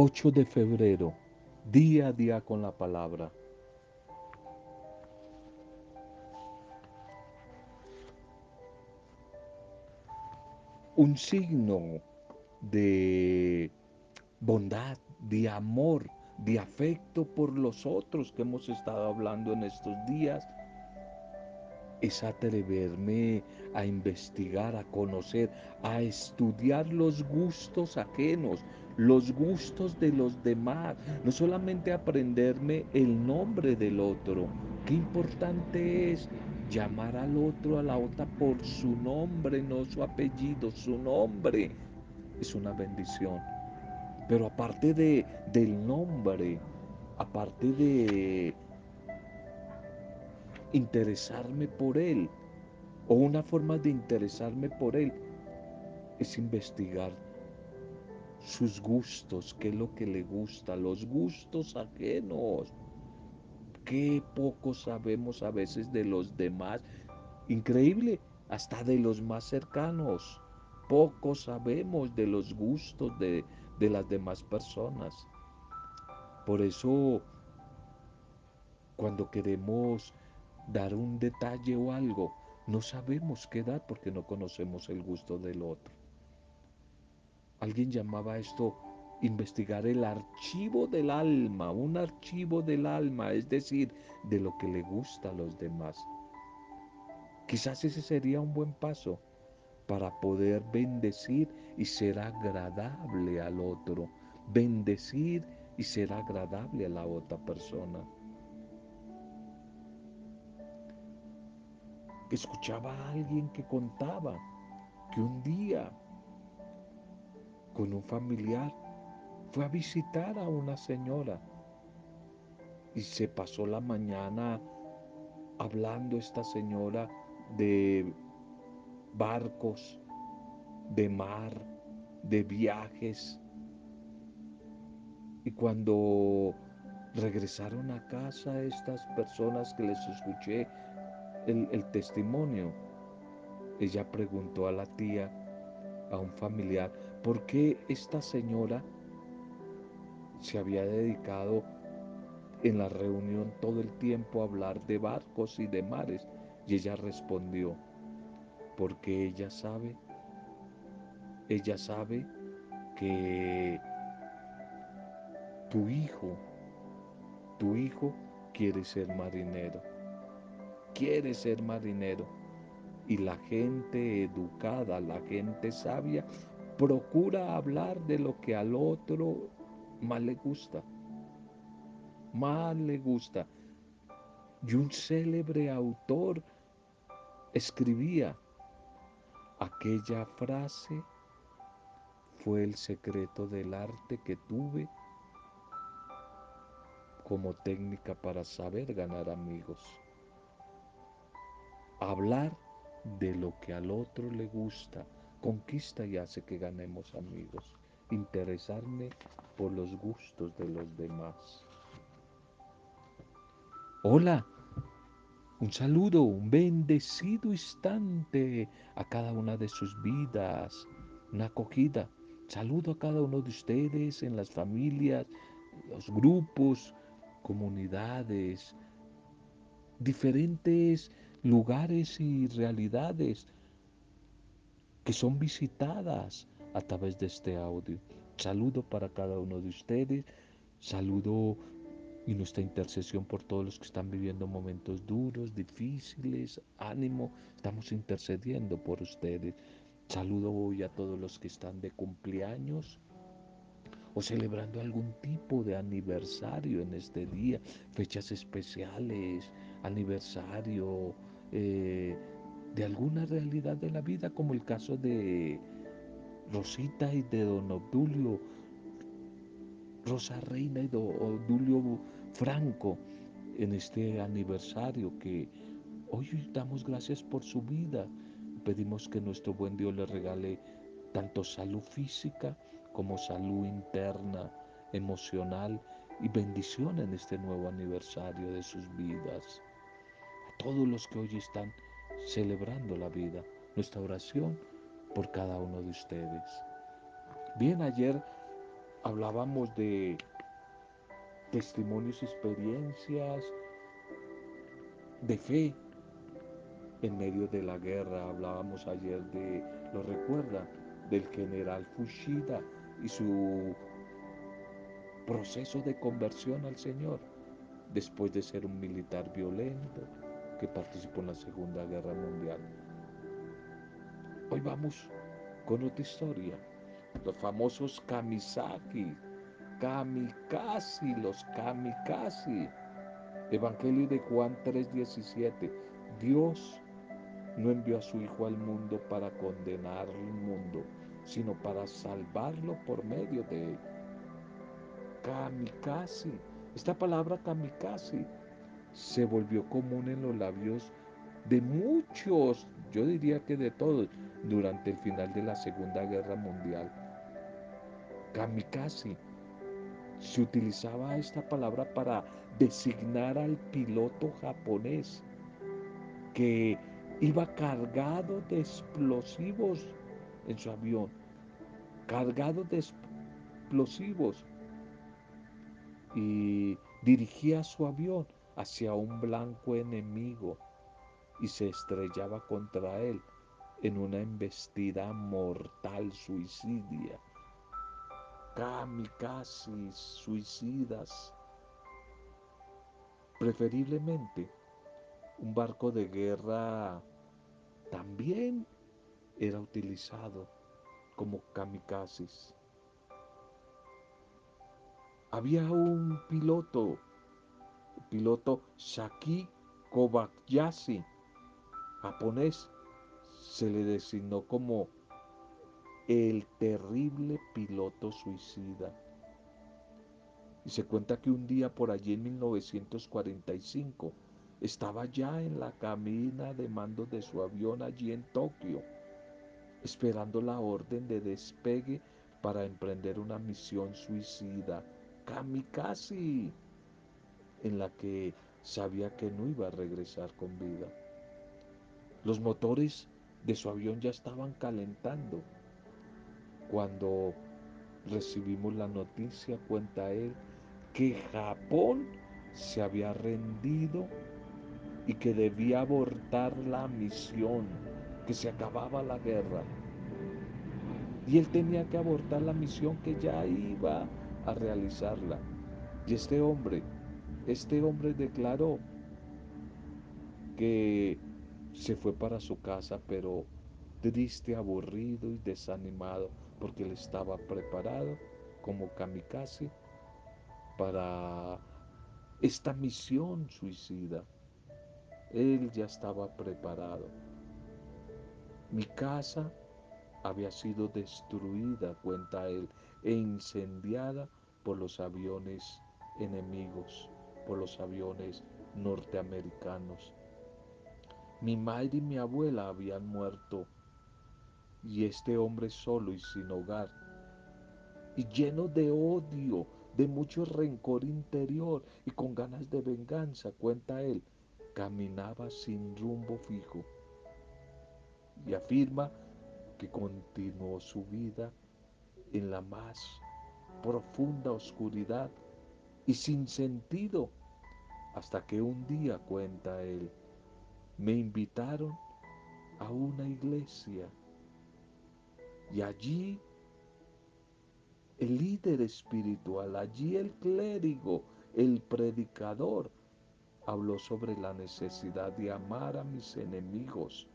8 de febrero, día a día con la palabra. Un signo de bondad, de amor, de afecto por los otros que hemos estado hablando en estos días es atreverme a investigar, a conocer, a estudiar los gustos ajenos, los gustos de los demás, no solamente aprenderme el nombre del otro. Qué importante es llamar al otro, a la otra por su nombre, no su apellido, su nombre. Es una bendición. Pero aparte de, del nombre, aparte de interesarme por él, o una forma de interesarme por él, es investigar sus gustos, qué es lo que le gusta, los gustos ajenos. Qué poco sabemos a veces de los demás. Increíble, hasta de los más cercanos. Poco sabemos de los gustos de, de las demás personas. Por eso, cuando queremos dar un detalle o algo, no sabemos qué dar porque no conocemos el gusto del otro. Alguien llamaba esto investigar el archivo del alma, un archivo del alma, es decir, de lo que le gusta a los demás. Quizás ese sería un buen paso para poder bendecir y ser agradable al otro, bendecir y ser agradable a la otra persona. Escuchaba a alguien que contaba que un día con un familiar fue a visitar a una señora y se pasó la mañana hablando esta señora de barcos, de mar, de viajes. Y cuando regresaron a casa estas personas que les escuché el, el testimonio, ella preguntó a la tía, a un familiar, ¿por qué esta señora se había dedicado en la reunión todo el tiempo a hablar de barcos y de mares? Y ella respondió, porque ella sabe, ella sabe que tu hijo, tu hijo quiere ser marinero, quiere ser marinero. Y la gente educada, la gente sabia, procura hablar de lo que al otro más le gusta. Más le gusta. Y un célebre autor escribía, aquella frase fue el secreto del arte que tuve como técnica para saber ganar amigos. Hablar de lo que al otro le gusta conquista y hace que ganemos amigos. Interesarme por los gustos de los demás. Hola, un saludo, un bendecido instante a cada una de sus vidas, una acogida. Saludo a cada uno de ustedes en las familias, los grupos, comunidades, diferentes lugares y realidades que son visitadas a través de este audio. Saludo para cada uno de ustedes, saludo y nuestra intercesión por todos los que están viviendo momentos duros, difíciles, ánimo, estamos intercediendo por ustedes. Saludo hoy a todos los que están de cumpleaños o celebrando algún tipo de aniversario en este día, fechas especiales, aniversario eh, de alguna realidad de la vida, como el caso de Rosita y de don Obdulio, Rosa Reina y don Obdulio Franco en este aniversario que hoy damos gracias por su vida. Pedimos que nuestro buen Dios le regale tanto salud física como salud interna, emocional y bendición en este nuevo aniversario de sus vidas. A todos los que hoy están celebrando la vida, nuestra oración por cada uno de ustedes. Bien, ayer hablábamos de testimonios, experiencias, de fe en medio de la guerra. Hablábamos ayer de, lo recuerda, del general Fushida y su proceso de conversión al Señor después de ser un militar violento que participó en la Segunda Guerra Mundial. Hoy vamos con otra historia. Los famosos Kamisaki, Kamikaze, los Kamikaze. Evangelio de Juan 3:17. Dios no envió a su Hijo al mundo para condenar al mundo, sino para salvarlo por medio de él. Kamikaze. Esta palabra kamikaze se volvió común en los labios de muchos, yo diría que de todos, durante el final de la Segunda Guerra Mundial. Kamikaze. Se utilizaba esta palabra para designar al piloto japonés que iba cargado de explosivos en su avión, cargado de explosivos y dirigía su avión hacia un blanco enemigo y se estrellaba contra él en una embestida mortal suicidia. Kamikazes, suicidas. Preferiblemente, un barco de guerra también era utilizado como kamikazes. Había un piloto, piloto Shaki Kobayashi, japonés, se le designó como el terrible piloto suicida. Y se cuenta que un día por allí en 1945 estaba ya en la cabina de mando de su avión allí en Tokio, esperando la orden de despegue para emprender una misión suicida, kamikaze, en la que sabía que no iba a regresar con vida. Los motores de su avión ya estaban calentando cuando recibimos la noticia, cuenta él, que Japón se había rendido y que debía abortar la misión, que se acababa la guerra. Y él tenía que abortar la misión que ya iba a realizarla. Y este hombre, este hombre declaró que se fue para su casa, pero triste, aburrido y desanimado, porque él estaba preparado como kamikaze para esta misión suicida. Él ya estaba preparado. Mi casa había sido destruida, cuenta él, e incendiada por los aviones enemigos, por los aviones norteamericanos. Mi madre y mi abuela habían muerto y este hombre solo y sin hogar y lleno de odio, de mucho rencor interior y con ganas de venganza, cuenta él, caminaba sin rumbo fijo y afirma que continuó su vida en la más profunda oscuridad y sin sentido hasta que un día, cuenta él, me invitaron a una iglesia y allí el líder espiritual, allí el clérigo, el predicador, habló sobre la necesidad de amar a mis enemigos,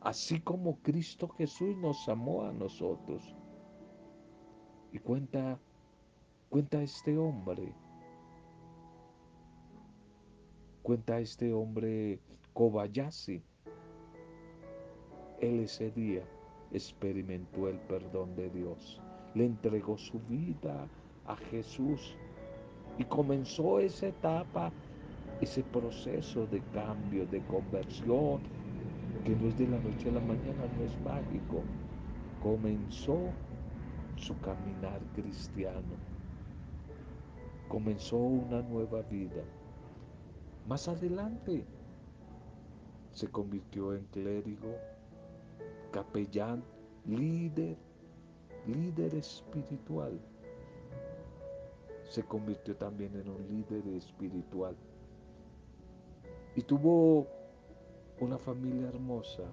así como Cristo Jesús nos amó a nosotros. Y cuenta, cuenta este hombre, cuenta este hombre Kobayashi, él ese día experimentó el perdón de Dios, le entregó su vida a Jesús y comenzó esa etapa, ese proceso de cambio, de conversión, que no es de la noche a la mañana, no es mágico. Comenzó su caminar cristiano, comenzó una nueva vida. Más adelante se convirtió en clérigo, capellán, líder, líder espiritual. se convirtió también en un líder espiritual. Y tuvo una familia hermosa.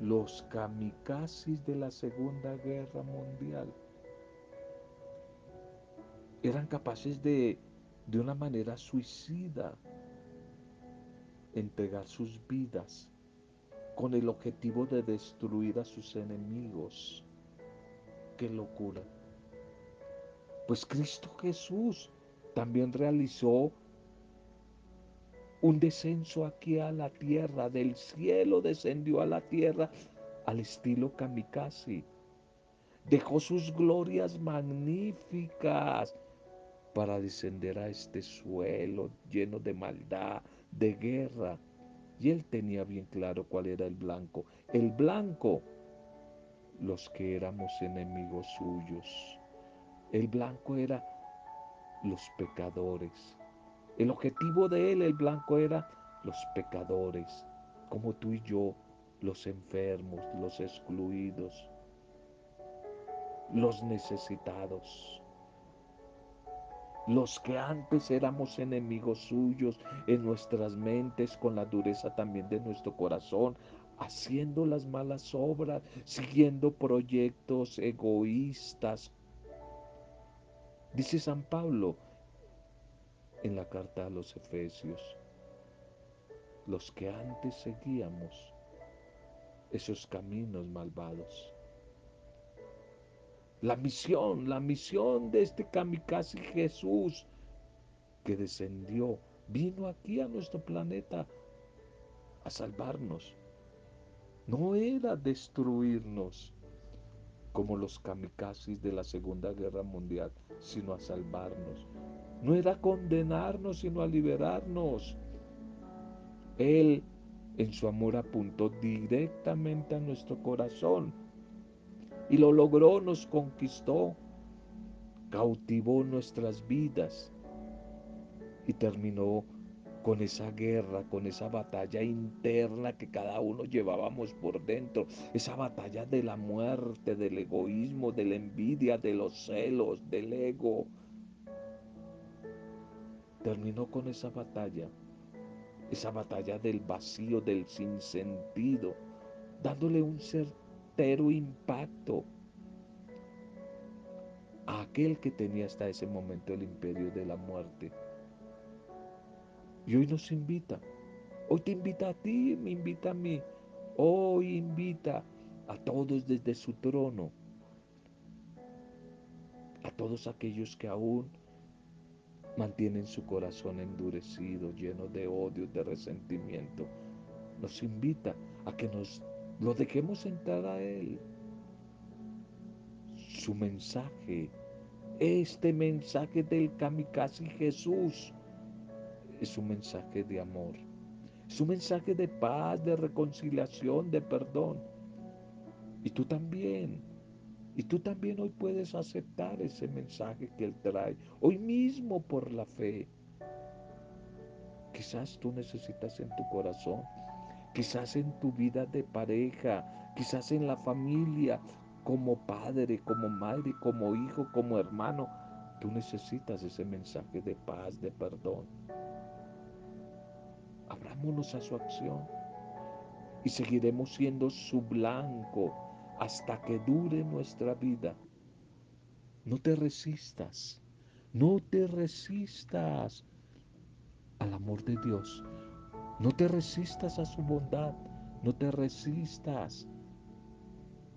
Los kamikazes de la Segunda Guerra Mundial eran capaces de, de una manera suicida, entregar sus vidas con el objetivo de destruir a sus enemigos. ¡Qué locura! Pues Cristo Jesús también realizó un descenso aquí a la tierra, del cielo descendió a la tierra al estilo kamikaze. Dejó sus glorias magníficas para descender a este suelo lleno de maldad, de guerra. Y él tenía bien claro cuál era el blanco. El blanco, los que éramos enemigos suyos. El blanco era los pecadores. El objetivo de él, el blanco, era los pecadores, como tú y yo, los enfermos, los excluidos, los necesitados los que antes éramos enemigos suyos en nuestras mentes, con la dureza también de nuestro corazón, haciendo las malas obras, siguiendo proyectos egoístas. Dice San Pablo en la carta a los Efesios, los que antes seguíamos esos caminos malvados la misión, la misión de este kamikaze Jesús que descendió, vino aquí a nuestro planeta a salvarnos. No era destruirnos como los kamikazes de la Segunda Guerra Mundial, sino a salvarnos. No era condenarnos, sino a liberarnos. Él en su amor apuntó directamente a nuestro corazón y lo logró, nos conquistó, cautivó nuestras vidas y terminó con esa guerra, con esa batalla interna que cada uno llevábamos por dentro, esa batalla de la muerte, del egoísmo, de la envidia, de los celos, del ego. Terminó con esa batalla, esa batalla del vacío, del sinsentido, dándole un ser impacto a aquel que tenía hasta ese momento el imperio de la muerte. Y hoy nos invita, hoy te invita a ti, me invita a mí, hoy invita a todos desde su trono, a todos aquellos que aún mantienen su corazón endurecido, lleno de odio, de resentimiento. Nos invita a que nos lo dejemos entrar a Él. Su mensaje, este mensaje del kamikaze Jesús, es un mensaje de amor. Es un mensaje de paz, de reconciliación, de perdón. Y tú también. Y tú también hoy puedes aceptar ese mensaje que Él trae. Hoy mismo por la fe. Quizás tú necesitas en tu corazón quizás en tu vida de pareja, quizás en la familia, como padre, como madre, como hijo, como hermano. Tú necesitas ese mensaje de paz, de perdón. Abrámonos a su acción y seguiremos siendo su blanco hasta que dure nuestra vida. No te resistas, no te resistas al amor de Dios. No te resistas a su bondad, no te resistas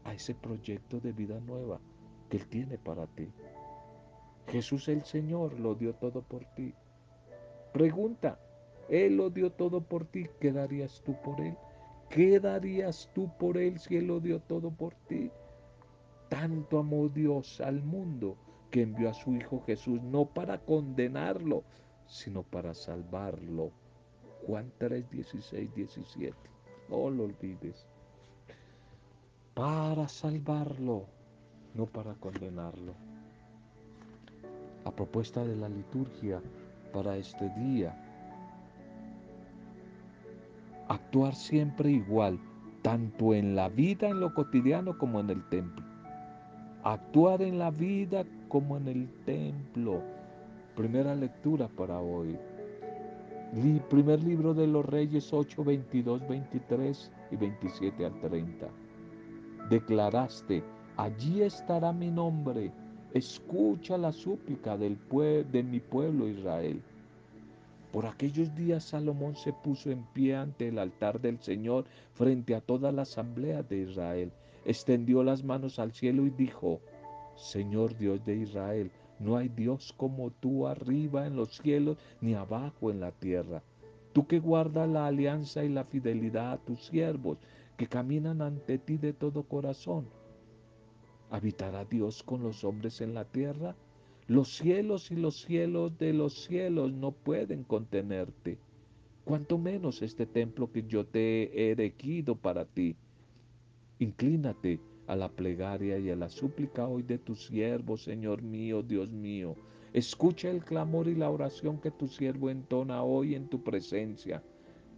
a ese proyecto de vida nueva que Él tiene para ti. Jesús el Señor lo dio todo por ti. Pregunta, Él lo dio todo por ti, ¿qué darías tú por Él? ¿Qué darías tú por Él si Él lo dio todo por ti? Tanto amó Dios al mundo que envió a su Hijo Jesús no para condenarlo, sino para salvarlo Juan 3, 16, 17. No lo olvides. Para salvarlo, no para condenarlo. A propuesta de la liturgia para este día, actuar siempre igual, tanto en la vida, en lo cotidiano, como en el templo. Actuar en la vida como en el templo. Primera lectura para hoy. Primer libro de los Reyes 8, 22, 23 y 27 al 30. Declaraste, allí estará mi nombre. Escucha la súplica del de mi pueblo Israel. Por aquellos días Salomón se puso en pie ante el altar del Señor frente a toda la asamblea de Israel. Extendió las manos al cielo y dijo, Señor Dios de Israel, no hay Dios como tú arriba en los cielos ni abajo en la tierra. Tú que guardas la alianza y la fidelidad a tus siervos, que caminan ante ti de todo corazón. ¿Habitará Dios con los hombres en la tierra? Los cielos y los cielos de los cielos no pueden contenerte. Cuanto menos este templo que yo te he erigido para ti. Inclínate a la plegaria y a la súplica hoy de tu siervo, Señor mío, Dios mío. Escucha el clamor y la oración que tu siervo entona hoy en tu presencia.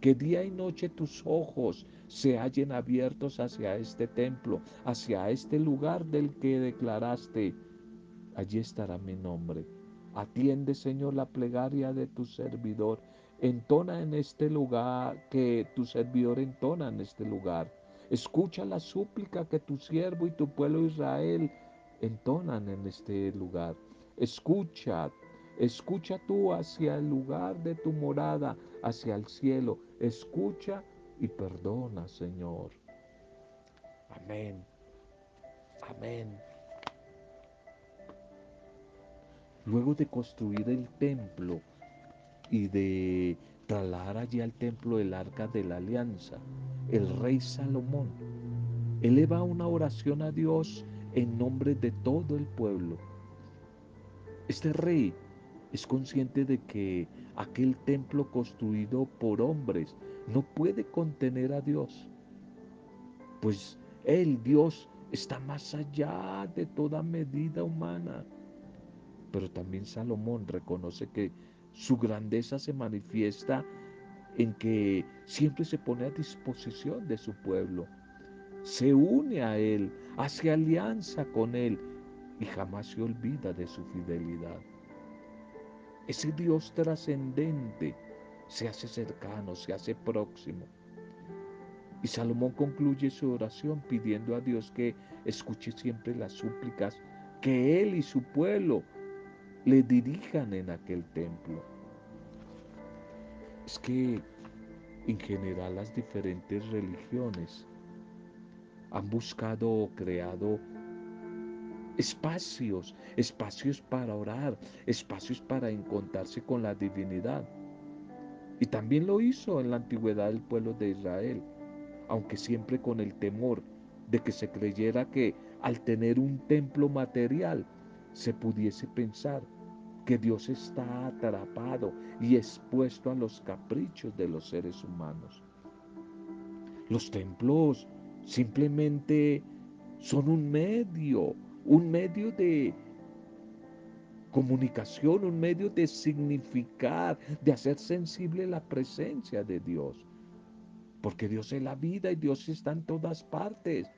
Que día y noche tus ojos se hallen abiertos hacia este templo, hacia este lugar del que declaraste allí estará mi nombre. Atiende, Señor, la plegaria de tu servidor. Entona en este lugar, que tu servidor entona en este lugar. Escucha la súplica que tu siervo y tu pueblo Israel entonan en este lugar. Escucha, escucha tú hacia el lugar de tu morada, hacia el cielo. Escucha y perdona, Señor. Amén. Amén. Luego de construir el templo y de trasladar allí al templo el arca de la alianza, el rey Salomón eleva una oración a Dios en nombre de todo el pueblo. Este rey es consciente de que aquel templo construido por hombres no puede contener a Dios, pues el Dios, está más allá de toda medida humana. Pero también Salomón reconoce que su grandeza se manifiesta en que siempre se pone a disposición de su pueblo, se une a él, hace alianza con él y jamás se olvida de su fidelidad. Ese Dios trascendente se hace cercano, se hace próximo. Y Salomón concluye su oración pidiendo a Dios que escuche siempre las súplicas que él y su pueblo le dirijan en aquel templo. Es que en general las diferentes religiones han buscado o creado espacios, espacios para orar, espacios para encontrarse con la divinidad. Y también lo hizo en la antigüedad el pueblo de Israel, aunque siempre con el temor de que se creyera que al tener un templo material se pudiese pensar que Dios está atrapado y expuesto a los caprichos de los seres humanos. Los templos simplemente son un medio, un medio de comunicación, un medio de significar, de hacer sensible la presencia de Dios. Porque Dios es la vida y Dios está en todas partes.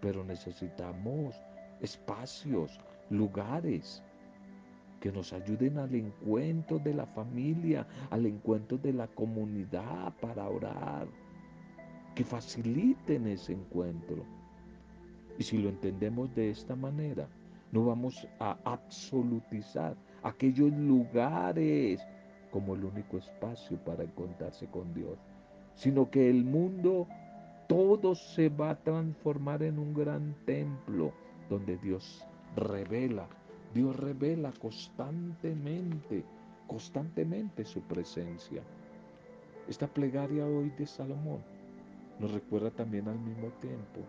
Pero necesitamos espacios, lugares que nos ayuden al encuentro de la familia, al encuentro de la comunidad para orar, que faciliten ese encuentro. Y si lo entendemos de esta manera, no vamos a absolutizar aquellos lugares como el único espacio para encontrarse con Dios, sino que el mundo todo se va a transformar en un gran templo donde Dios revela, Dios revela constantemente, constantemente su presencia. Esta plegaria hoy de Salomón nos recuerda también al mismo tiempo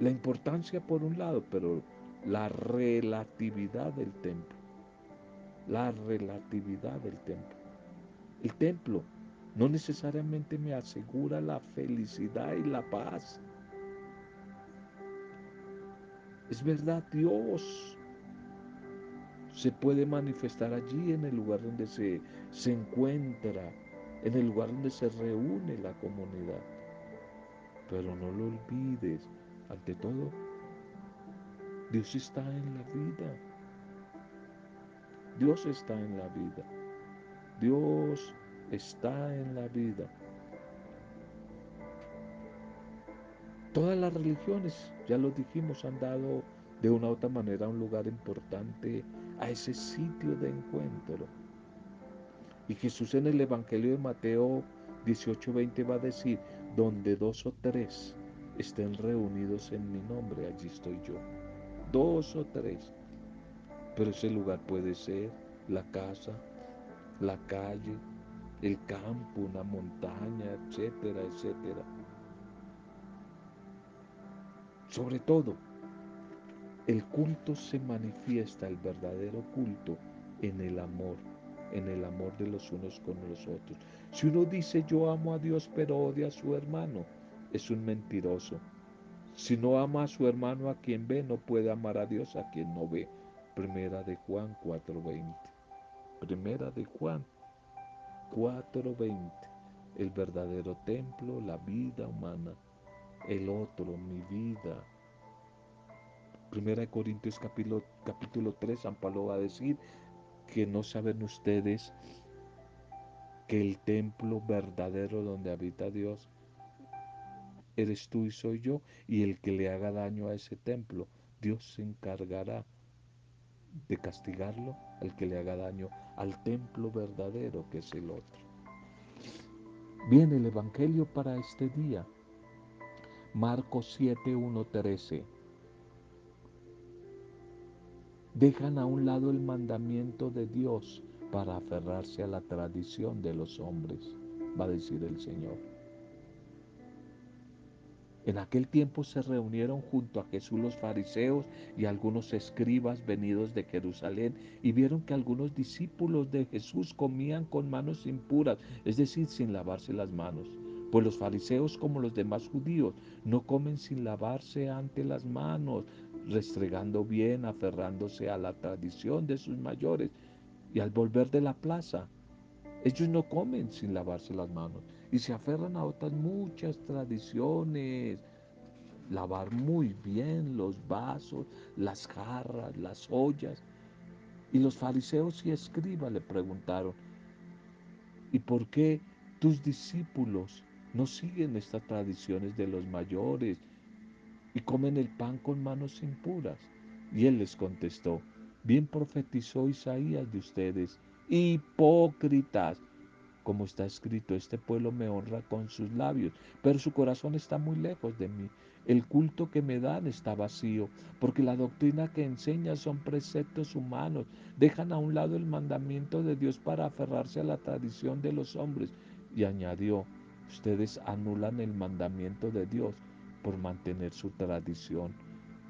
la importancia por un lado, pero la relatividad del templo. La relatividad del templo. El templo no necesariamente me asegura la felicidad y la paz. Es verdad, Dios se puede manifestar allí en el lugar donde se, se encuentra, en el lugar donde se reúne la comunidad. Pero no lo olvides, ante todo, Dios está en la vida. Dios está en la vida. Dios está en la vida. Todas las religiones, ya lo dijimos, han dado de una u otra manera un lugar importante a ese sitio de encuentro. Y Jesús en el Evangelio de Mateo 18:20 va a decir, donde dos o tres estén reunidos en mi nombre, allí estoy yo. Dos o tres. Pero ese lugar puede ser la casa, la calle, el campo, una montaña, etcétera, etcétera. Sobre todo, el culto se manifiesta, el verdadero culto, en el amor, en el amor de los unos con los otros. Si uno dice yo amo a Dios pero odia a su hermano, es un mentiroso. Si no ama a su hermano a quien ve, no puede amar a Dios a quien no ve. Primera de Juan 4:20. Primera de Juan 4:20. El verdadero templo, la vida humana. El otro, mi vida, Primera de Corintios capítulo, capítulo 3, San Pablo va a decir que no saben ustedes que el templo verdadero donde habita Dios eres tú y soy yo, y el que le haga daño a ese templo, Dios se encargará de castigarlo al que le haga daño al templo verdadero que es el otro. Viene el Evangelio para este día. Marcos 7, 1, 13 dejan a un lado el mandamiento de Dios para aferrarse a la tradición de los hombres, va a decir el Señor. En aquel tiempo se reunieron junto a Jesús los fariseos y algunos escribas venidos de Jerusalén y vieron que algunos discípulos de Jesús comían con manos impuras, es decir, sin lavarse las manos. Pues los fariseos como los demás judíos no comen sin lavarse ante las manos, restregando bien, aferrándose a la tradición de sus mayores. Y al volver de la plaza, ellos no comen sin lavarse las manos y se aferran a otras muchas tradiciones. Lavar muy bien los vasos, las jarras, las ollas. Y los fariseos y escribas le preguntaron, ¿y por qué tus discípulos no siguen estas tradiciones de los mayores y comen el pan con manos impuras. Y él les contestó, bien profetizó Isaías de ustedes, hipócritas, como está escrito, este pueblo me honra con sus labios, pero su corazón está muy lejos de mí. El culto que me dan está vacío, porque la doctrina que enseña son preceptos humanos. Dejan a un lado el mandamiento de Dios para aferrarse a la tradición de los hombres. Y añadió, ustedes anulan el mandamiento de Dios por mantener su tradición.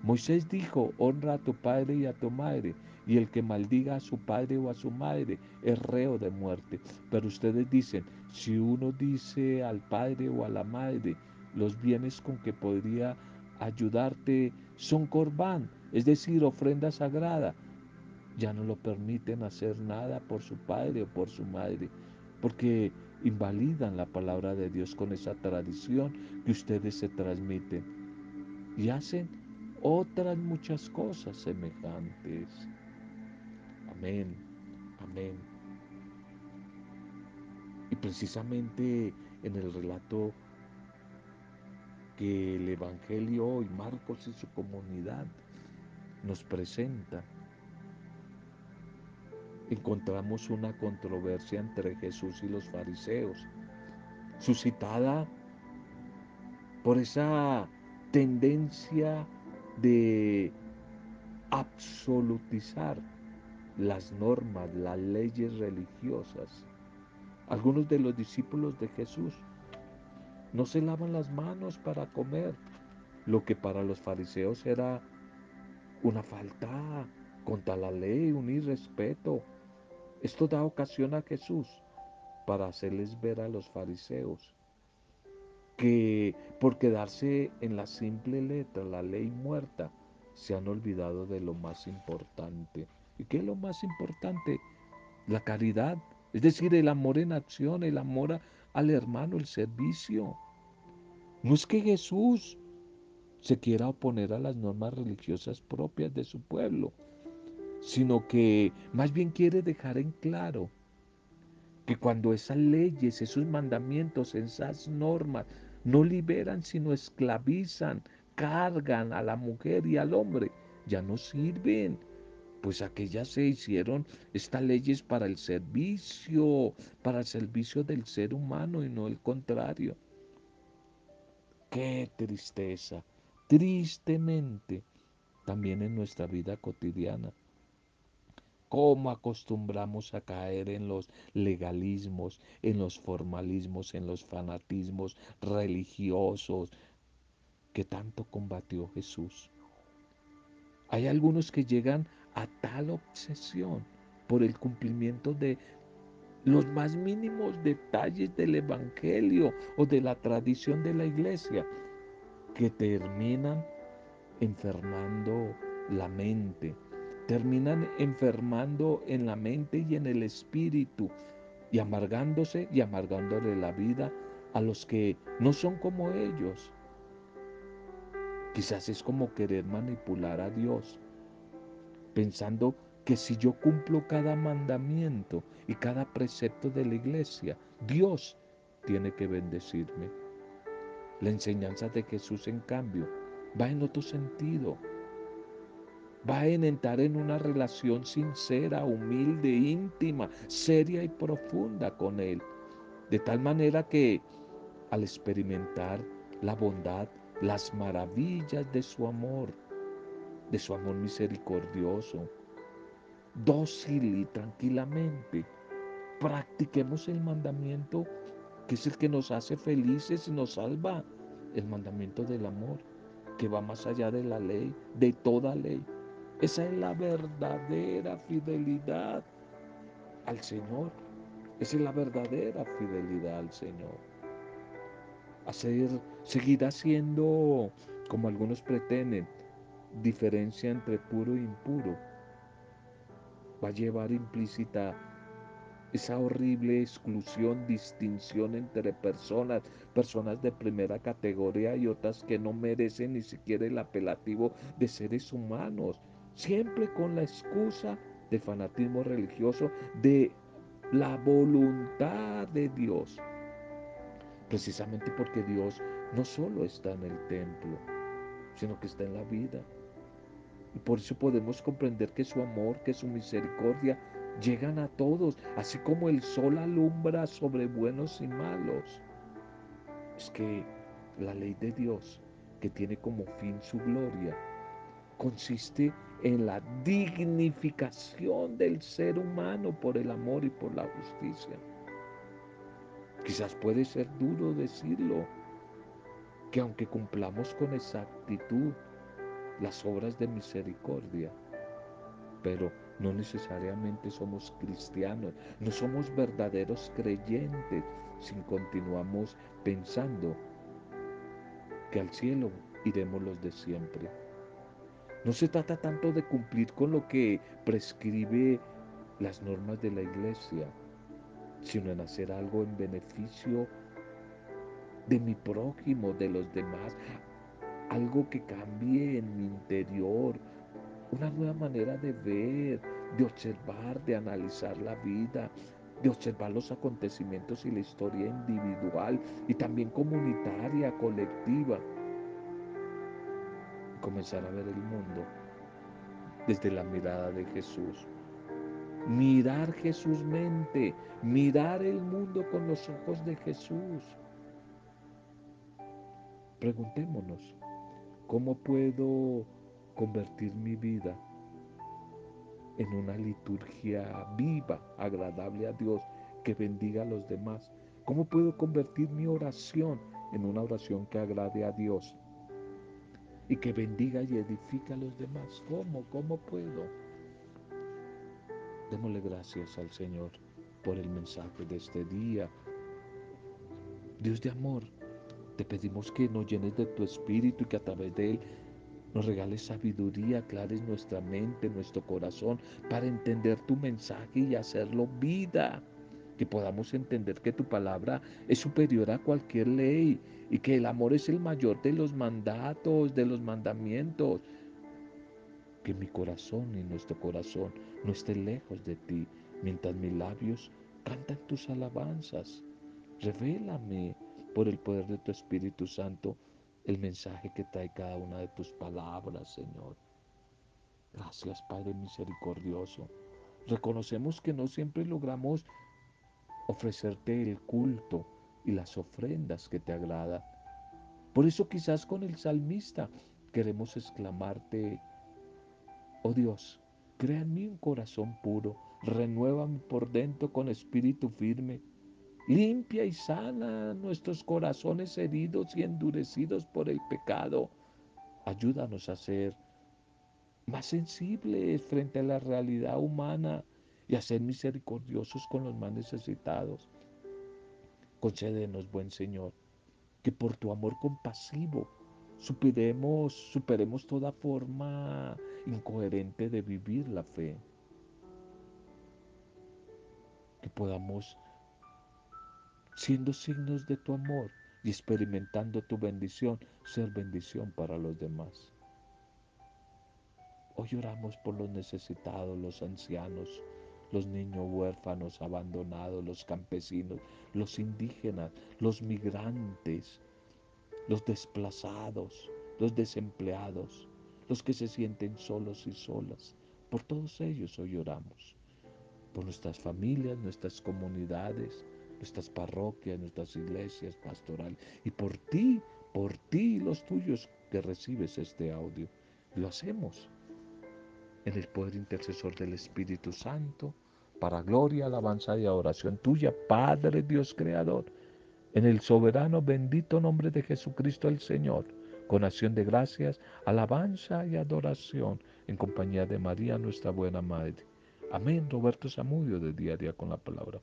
Moisés dijo, honra a tu padre y a tu madre, y el que maldiga a su padre o a su madre es reo de muerte. Pero ustedes dicen, si uno dice al padre o a la madre, los bienes con que podría ayudarte son corbán, es decir, ofrenda sagrada, ya no lo permiten hacer nada por su padre o por su madre, porque invalidan la palabra de Dios con esa tradición que ustedes se transmiten y hacen otras muchas cosas semejantes. Amén, amén. Y precisamente en el relato que el Evangelio hoy, Marcos y su comunidad, nos presenta, encontramos una controversia entre Jesús y los fariseos, suscitada por esa tendencia de absolutizar las normas, las leyes religiosas. Algunos de los discípulos de Jesús no se lavan las manos para comer, lo que para los fariseos era una falta contra la ley, un irrespeto, esto da ocasión a Jesús para hacerles ver a los fariseos que por quedarse en la simple letra, la ley muerta, se han olvidado de lo más importante. ¿Y qué es lo más importante? La caridad, es decir, el amor en acción, el amor al hermano, el servicio. No es que Jesús se quiera oponer a las normas religiosas propias de su pueblo, sino que más bien quiere dejar en claro que cuando esas leyes, esos mandamientos, esas normas no liberan sino esclavizan, cargan a la mujer y al hombre, ya no sirven. Pues aquellas se hicieron estas leyes para el servicio, para el servicio del ser humano y no el contrario. Qué tristeza, tristemente, también en nuestra vida cotidiana. Cómo acostumbramos a caer en los legalismos, en los formalismos, en los fanatismos religiosos que tanto combatió Jesús. Hay algunos que llegan a tal obsesión por el cumplimiento de los más mínimos detalles del Evangelio o de la tradición de la iglesia que terminan enfermando la mente, terminan enfermando en la mente y en el espíritu y amargándose y amargándole la vida a los que no son como ellos. Quizás es como querer manipular a Dios, pensando que si yo cumplo cada mandamiento y cada precepto de la iglesia, Dios tiene que bendecirme. La enseñanza de Jesús, en cambio, va en otro sentido. Va en entrar en una relación sincera, humilde, íntima, seria y profunda con Él. De tal manera que al experimentar la bondad, las maravillas de su amor, de su amor misericordioso, dócil y tranquilamente. Practiquemos el mandamiento que es el que nos hace felices y nos salva, el mandamiento del amor, que va más allá de la ley, de toda ley. Esa es la verdadera fidelidad al Señor. Esa es la verdadera fidelidad al Señor. Hacer, seguir haciendo, como algunos pretenden, diferencia entre puro e impuro va a llevar implícita esa horrible exclusión, distinción entre personas, personas de primera categoría y otras que no merecen ni siquiera el apelativo de seres humanos, siempre con la excusa de fanatismo religioso, de la voluntad de Dios. Precisamente porque Dios no solo está en el templo, sino que está en la vida. Y por eso podemos comprender que su amor, que su misericordia llegan a todos, así como el sol alumbra sobre buenos y malos. Es que la ley de Dios, que tiene como fin su gloria, consiste en la dignificación del ser humano por el amor y por la justicia. Quizás puede ser duro decirlo, que aunque cumplamos con exactitud las obras de misericordia, pero no necesariamente somos cristianos, no somos verdaderos creyentes si continuamos pensando que al cielo iremos los de siempre. No se trata tanto de cumplir con lo que prescribe las normas de la iglesia, sino en hacer algo en beneficio de mi prójimo, de los demás, algo que cambie en mi interior, una nueva manera de ver, de observar, de analizar la vida, de observar los acontecimientos y la historia individual y también comunitaria, colectiva. Comenzar a ver el mundo desde la mirada de Jesús. Mirar Jesús mente, mirar el mundo con los ojos de Jesús. Preguntémonos, ¿Cómo puedo convertir mi vida en una liturgia viva, agradable a Dios, que bendiga a los demás? ¿Cómo puedo convertir mi oración en una oración que agrade a Dios y que bendiga y edifica a los demás? ¿Cómo? ¿Cómo puedo? Démosle gracias al Señor por el mensaje de este día. Dios de amor, te pedimos que nos llenes de tu espíritu y que a través de él nos regales sabiduría, aclares nuestra mente, nuestro corazón para entender tu mensaje y hacerlo vida. Que podamos entender que tu palabra es superior a cualquier ley y que el amor es el mayor de los mandatos, de los mandamientos. Que mi corazón y nuestro corazón no esté lejos de ti, mientras mis labios cantan tus alabanzas. Revélame por el poder de tu Espíritu Santo el mensaje que trae cada una de tus palabras, Señor. Gracias, Padre misericordioso. Reconocemos que no siempre logramos ofrecerte el culto y las ofrendas que te agradan. Por eso quizás con el salmista queremos exclamarte, oh Dios, crea en mí un corazón puro, renuévame por dentro con espíritu firme, limpia y sana nuestros corazones heridos y endurecidos por el pecado. Ayúdanos a ser más sensibles frente a la realidad humana y a ser misericordiosos con los más necesitados. Concédenos, buen Señor, que por tu amor compasivo superemos, superemos toda forma incoherente de vivir la fe. Que podamos, siendo signos de tu amor y experimentando tu bendición, ser bendición para los demás. Hoy oramos por los necesitados, los ancianos, los niños huérfanos abandonados, los campesinos, los indígenas, los migrantes, los desplazados, los desempleados, los que se sienten solos y solas. Por todos ellos hoy oramos. Por nuestras familias, nuestras comunidades, nuestras parroquias, nuestras iglesias pastorales. Y por ti, por ti y los tuyos que recibes este audio. Lo hacemos en el poder intercesor del Espíritu Santo, para gloria, alabanza y adoración tuya, Padre Dios Creador, en el soberano bendito nombre de Jesucristo el Señor, con acción de gracias, alabanza y adoración, en compañía de María, nuestra buena Madre. Amén, Roberto Zamudio, de día a día con la palabra.